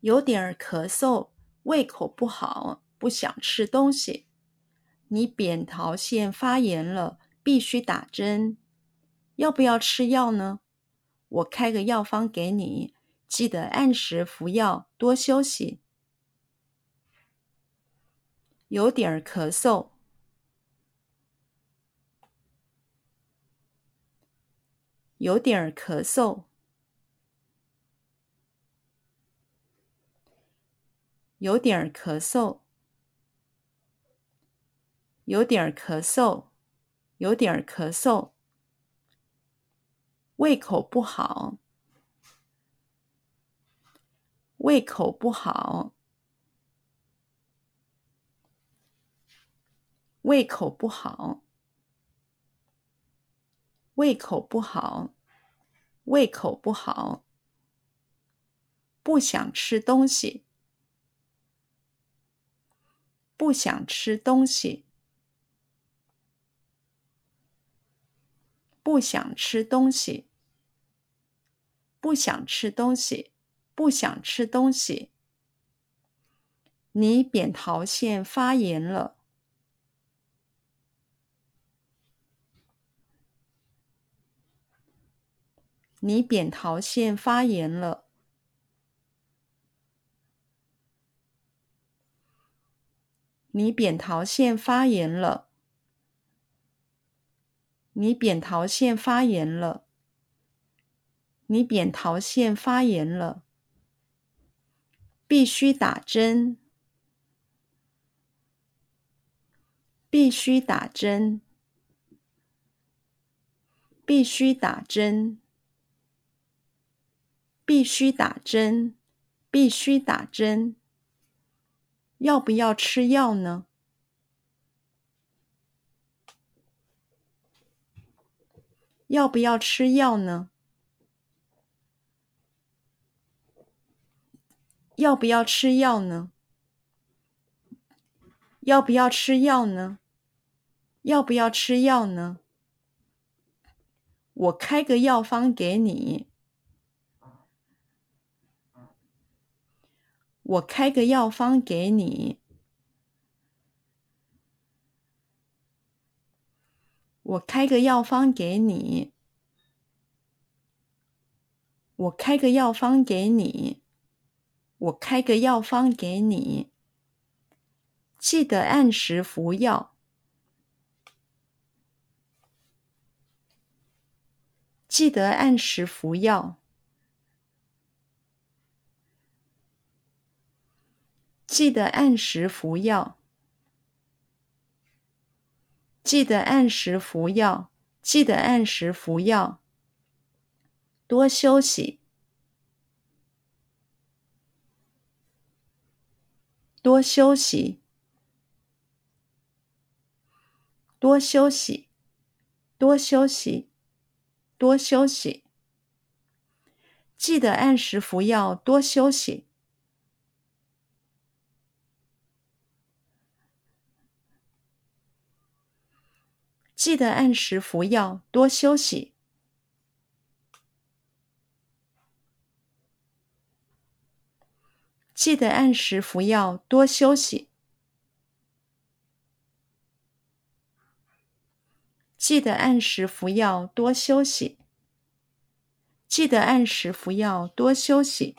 有点儿咳嗽，胃口不好，不想吃东西。你扁桃腺发炎了，必须打针。要不要吃药呢？我开个药方给你，记得按时服药，多休息。有点儿咳嗽，有点儿咳嗽，有点儿咳嗽，有点儿咳嗽，有点儿咳嗽。胃口不好，胃口不好，胃口不好，胃口不好，胃口不好，不想吃东西，不想吃东西。不想吃东西，不想吃东西，不想吃东西。你扁桃腺发炎了，你扁桃腺发炎了，你扁桃腺发炎了。你扁桃腺发炎了，你扁桃腺发炎了，必须打针，必须打针，必须打针，必须打针，必须打针。要不要吃药呢？要不要吃药呢？要不要吃药呢？要不要吃药呢？要不要吃药呢？我开个药方给你。我开个药方给你。我开个药方给你。我开个药方给你。我开个药方给你。记得按时服药。记得按时服药。记得按时服药。记得按时服药，记得按时服药。多休息，多休息，多休息，多休息，多休息。记得按时服药，多休息。记得按时服药，多休息。记得按时服药，多休息。记得按时服药，多休息。记得按时服药，多休息。